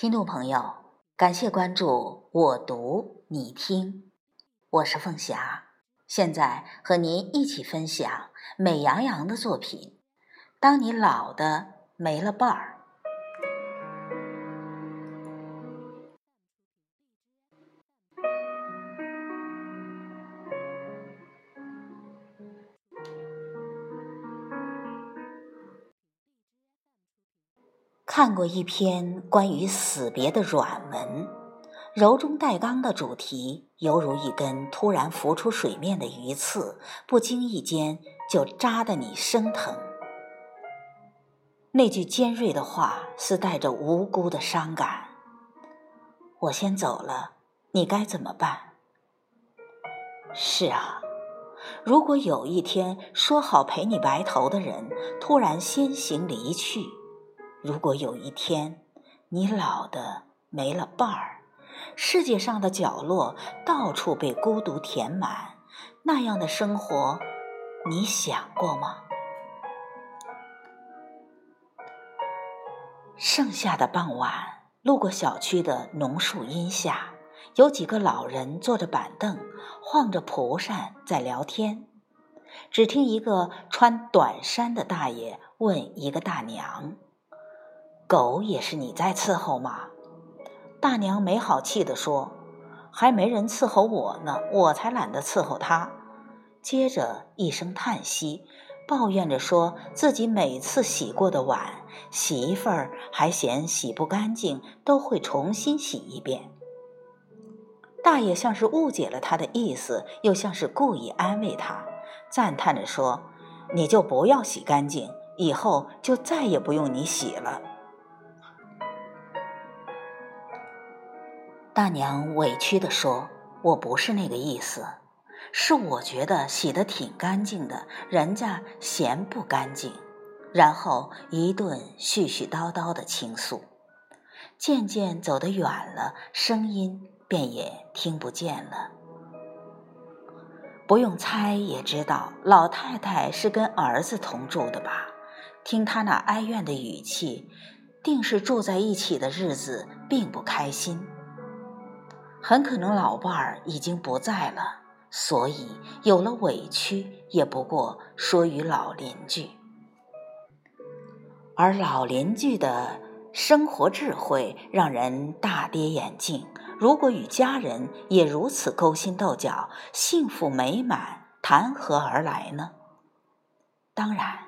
听众朋友，感谢关注我读你听，我是凤霞，现在和您一起分享美羊羊的作品《当你老的没了伴儿》。看过一篇关于死别的软文，柔中带刚的主题，犹如一根突然浮出水面的鱼刺，不经意间就扎得你生疼。那句尖锐的话是带着无辜的伤感。我先走了，你该怎么办？是啊，如果有一天说好陪你白头的人突然先行离去。如果有一天你老的没了伴儿，世界上的角落到处被孤独填满，那样的生活，你想过吗？盛夏的傍晚，路过小区的浓树荫下，有几个老人坐着板凳，晃着蒲扇在聊天。只听一个穿短衫的大爷问一个大娘。狗也是你在伺候吗？大娘没好气地说：“还没人伺候我呢，我才懒得伺候它。”接着一声叹息，抱怨着说自己每次洗过的碗，媳妇儿还嫌洗不干净，都会重新洗一遍。大爷像是误解了他的意思，又像是故意安慰他，赞叹着说：“你就不要洗干净，以后就再也不用你洗了。”大娘委屈地说：“我不是那个意思，是我觉得洗得挺干净的，人家嫌不干净。”然后一顿絮絮叨叨的倾诉，渐渐走得远了，声音便也听不见了。不用猜也知道，老太太是跟儿子同住的吧？听她那哀怨的语气，定是住在一起的日子并不开心。很可能老伴儿已经不在了，所以有了委屈，也不过说与老邻居。而老邻居的生活智慧让人大跌眼镜。如果与家人也如此勾心斗角，幸福美满谈何而来呢？当然，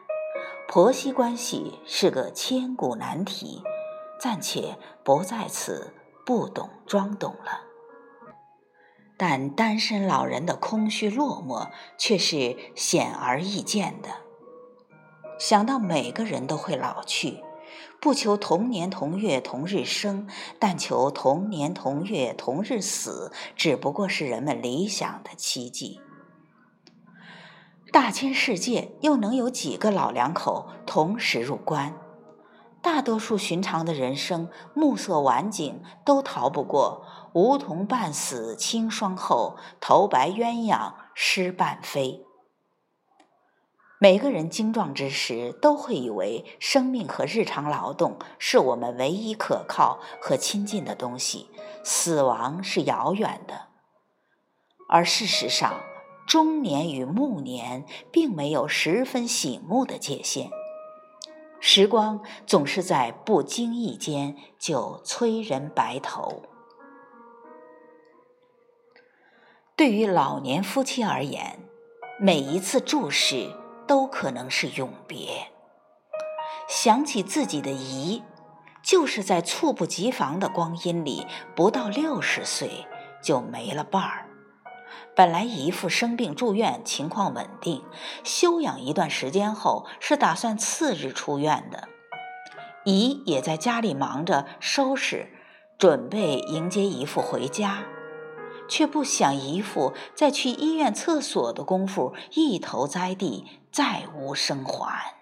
婆媳关系是个千古难题，暂且不在此不懂装懂了。但单身老人的空虚落寞却是显而易见的。想到每个人都会老去，不求同年同月同日生，但求同年同月同日死，只不过是人们理想的奇迹。大千世界又能有几个老两口同时入关？大多数寻常的人生，暮色晚景，都逃不过。梧桐半死清霜后，头白鸳鸯失伴飞。每个人精壮之时，都会以为生命和日常劳动是我们唯一可靠和亲近的东西，死亡是遥远的。而事实上，中年与暮年并没有十分醒目的界限，时光总是在不经意间就催人白头。对于老年夫妻而言，每一次注视都可能是永别。想起自己的姨，就是在猝不及防的光阴里，不到六十岁就没了伴儿。本来姨父生病住院，情况稳定，休养一段时间后，是打算次日出院的。姨也在家里忙着收拾，准备迎接姨父回家。却不想姨父在去医院厕所的功夫，一头栽地，再无生还。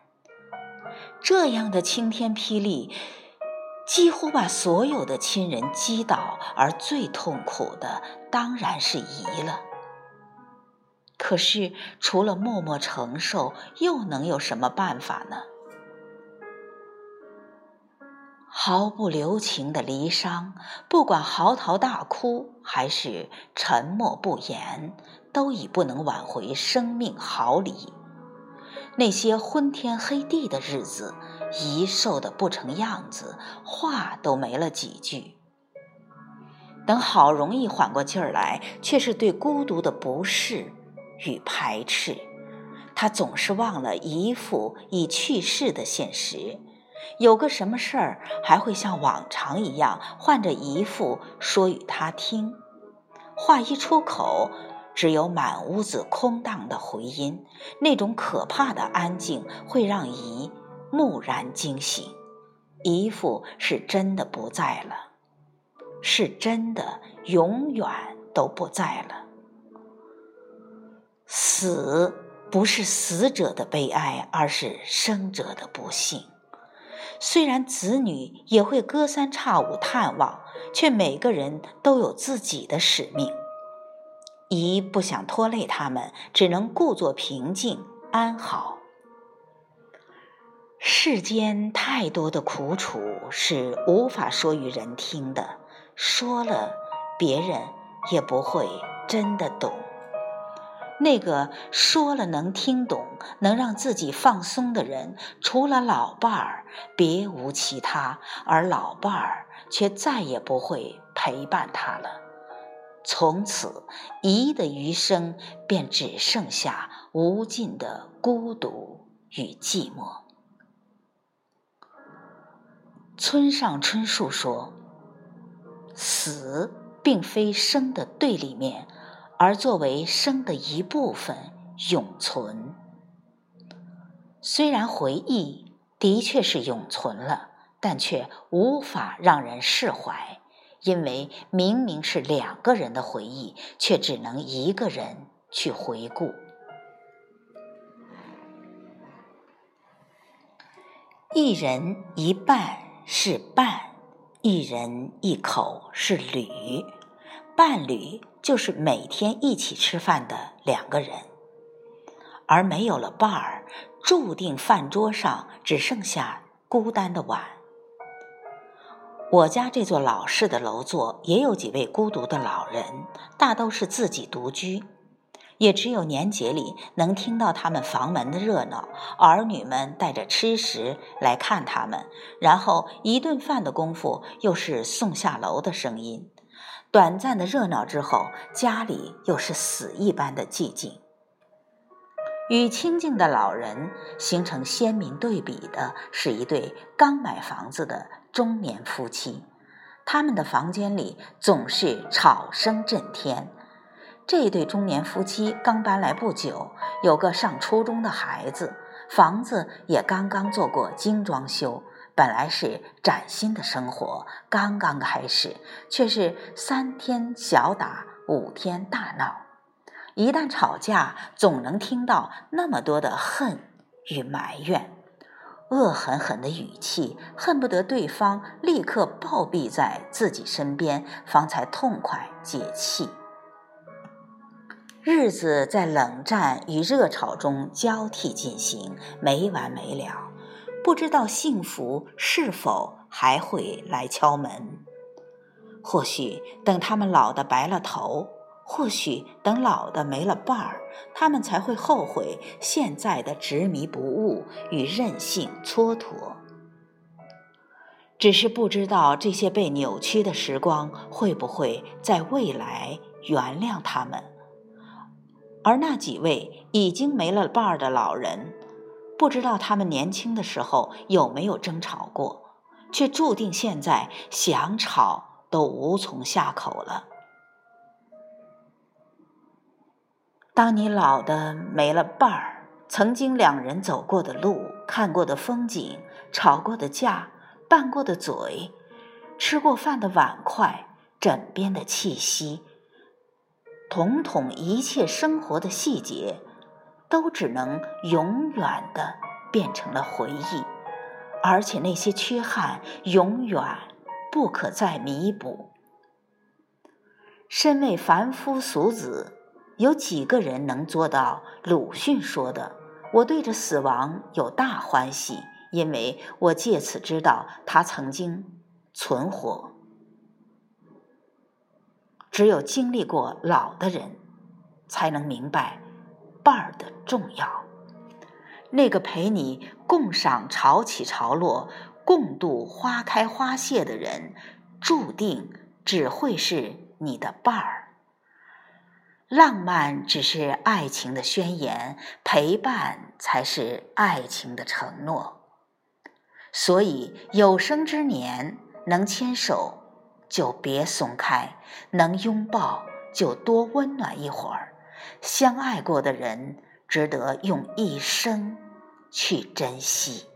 这样的晴天霹雳，几乎把所有的亲人击倒，而最痛苦的当然是姨了。可是，除了默默承受，又能有什么办法呢？毫不留情的离殇，不管嚎啕大哭还是沉默不言，都已不能挽回生命毫厘。那些昏天黑地的日子，姨瘦的不成样子，话都没了几句。等好容易缓过劲儿来，却是对孤独的不适与排斥。他总是忘了姨父已去世的现实。有个什么事儿，还会像往常一样唤着姨父说与他听。话一出口，只有满屋子空荡的回音。那种可怕的安静，会让姨蓦然惊醒。姨父是真的不在了，是真的永远都不在了。死不是死者的悲哀，而是生者的不幸。虽然子女也会隔三差五探望，却每个人都有自己的使命。姨不想拖累他们，只能故作平静安好。世间太多的苦楚是无法说与人听的，说了，别人也不会真的懂。那个说了能听懂、能让自己放松的人，除了老伴儿，别无其他。而老伴儿却再也不会陪伴他了。从此，姨的余生便只剩下无尽的孤独与寂寞。村上春树说：“死并非生的对立面。”而作为生的一部分永存，虽然回忆的确是永存了，但却无法让人释怀，因为明明是两个人的回忆，却只能一个人去回顾。一人一半是伴，一人一口是侣，伴侣。就是每天一起吃饭的两个人，而没有了伴儿，注定饭桌上只剩下孤单的碗。我家这座老式的楼座也有几位孤独的老人，大都是自己独居，也只有年节里能听到他们房门的热闹，儿女们带着吃食来看他们，然后一顿饭的功夫又是送下楼的声音。短暂的热闹之后，家里又是死一般的寂静。与清静的老人形成鲜明对比的是一对刚买房子的中年夫妻，他们的房间里总是吵声震天。这对中年夫妻刚搬来不久，有个上初中的孩子，房子也刚刚做过精装修。本来是崭新的生活，刚刚开始，却是三天小打，五天大闹。一旦吵架，总能听到那么多的恨与埋怨，恶狠狠的语气，恨不得对方立刻暴毙在自己身边，方才痛快解气。日子在冷战与热吵中交替进行，没完没了。不知道幸福是否还会来敲门？或许等他们老的白了头，或许等老的没了伴儿，他们才会后悔现在的执迷不悟与任性蹉跎。只是不知道这些被扭曲的时光会不会在未来原谅他们，而那几位已经没了伴儿的老人。不知道他们年轻的时候有没有争吵过，却注定现在想吵都无从下口了。当你老的没了伴儿，曾经两人走过的路、看过的风景、吵过的架、拌过的嘴、吃过饭的碗筷、枕边的气息，统统一切生活的细节。都只能永远的变成了回忆，而且那些缺憾永远不可再弥补。身为凡夫俗子，有几个人能做到鲁迅说的：“我对着死亡有大欢喜，因为我借此知道他曾经存活。只有经历过老的人，才能明白伴儿的重要。那个陪你共赏潮起潮落、共度花开花谢的人，注定只会是你的伴儿。浪漫只是爱情的宣言，陪伴才是爱情的承诺。所以有生之年能牵手就别松开，能拥抱就多温暖一会儿。相爱过的人，值得用一生去珍惜。